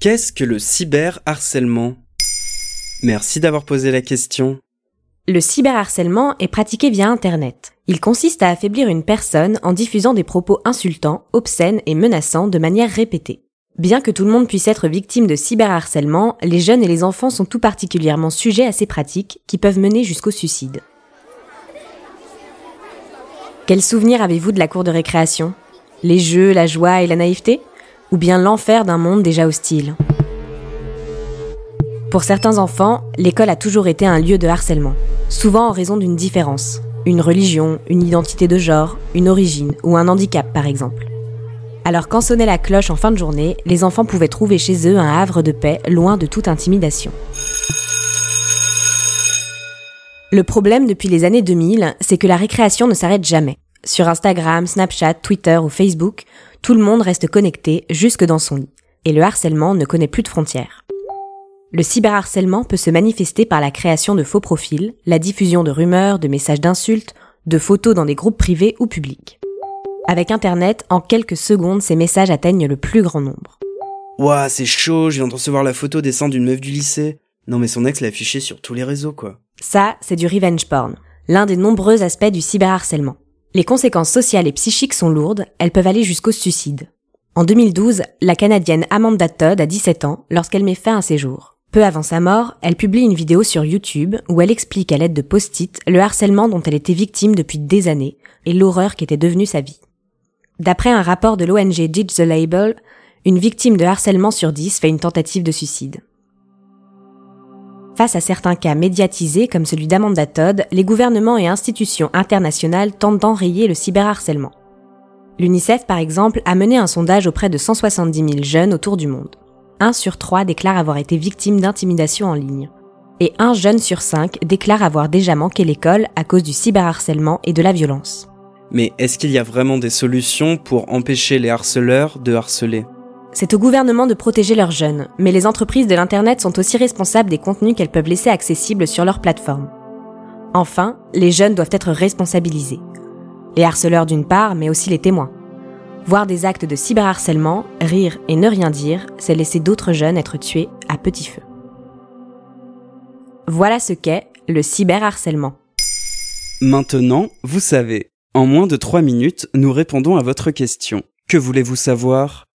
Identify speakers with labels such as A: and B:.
A: Qu'est-ce que le cyberharcèlement? Merci d'avoir posé la question.
B: Le cyberharcèlement est pratiqué via Internet. Il consiste à affaiblir une personne en diffusant des propos insultants, obscènes et menaçants de manière répétée. Bien que tout le monde puisse être victime de cyberharcèlement, les jeunes et les enfants sont tout particulièrement sujets à ces pratiques qui peuvent mener jusqu'au suicide. Quel souvenir avez-vous de la cour de récréation? Les jeux, la joie et la naïveté? Ou bien l'enfer d'un monde déjà hostile Pour certains enfants, l'école a toujours été un lieu de harcèlement, souvent en raison d'une différence, une religion, une identité de genre, une origine ou un handicap par exemple. Alors quand sonnait la cloche en fin de journée, les enfants pouvaient trouver chez eux un havre de paix loin de toute intimidation. Le problème depuis les années 2000, c'est que la récréation ne s'arrête jamais. Sur Instagram, Snapchat, Twitter ou Facebook, tout le monde reste connecté jusque dans son lit. Et le harcèlement ne connaît plus de frontières. Le cyberharcèlement peut se manifester par la création de faux profils, la diffusion de rumeurs, de messages d'insultes, de photos dans des groupes privés ou publics. Avec Internet, en quelques secondes, ces messages atteignent le plus grand nombre.
A: Ouah, c'est chaud, je viens de recevoir la photo des seins d'une meuf du lycée. Non mais son ex l'a affiché sur tous les réseaux quoi.
B: Ça, c'est du revenge porn, l'un des nombreux aspects du cyberharcèlement. Les conséquences sociales et psychiques sont lourdes, elles peuvent aller jusqu'au suicide. En 2012, la Canadienne Amanda Todd a 17 ans lorsqu'elle met fin à ses jours. Peu avant sa mort, elle publie une vidéo sur YouTube où elle explique à l'aide de post-it le harcèlement dont elle était victime depuis des années et l'horreur qui était devenue sa vie. D'après un rapport de l'ONG Ditch the Label, une victime de harcèlement sur 10 fait une tentative de suicide. Face à certains cas médiatisés comme celui d'Amanda Todd, les gouvernements et institutions internationales tentent d'enrayer le cyberharcèlement. L'UNICEF, par exemple, a mené un sondage auprès de 170 000 jeunes autour du monde. Un sur trois déclare avoir été victime d'intimidation en ligne. Et un jeune sur cinq déclare avoir déjà manqué l'école à cause du cyberharcèlement et de la violence.
A: Mais est-ce qu'il y a vraiment des solutions pour empêcher les harceleurs de harceler?
B: C'est au gouvernement de protéger leurs jeunes, mais les entreprises de l'Internet sont aussi responsables des contenus qu'elles peuvent laisser accessibles sur leur plateforme. Enfin, les jeunes doivent être responsabilisés. Les harceleurs d'une part, mais aussi les témoins. Voir des actes de cyberharcèlement, rire et ne rien dire, c'est laisser d'autres jeunes être tués à petit feu. Voilà ce qu'est le cyberharcèlement.
A: Maintenant, vous savez. En moins de 3 minutes, nous répondons à votre question. Que voulez-vous savoir?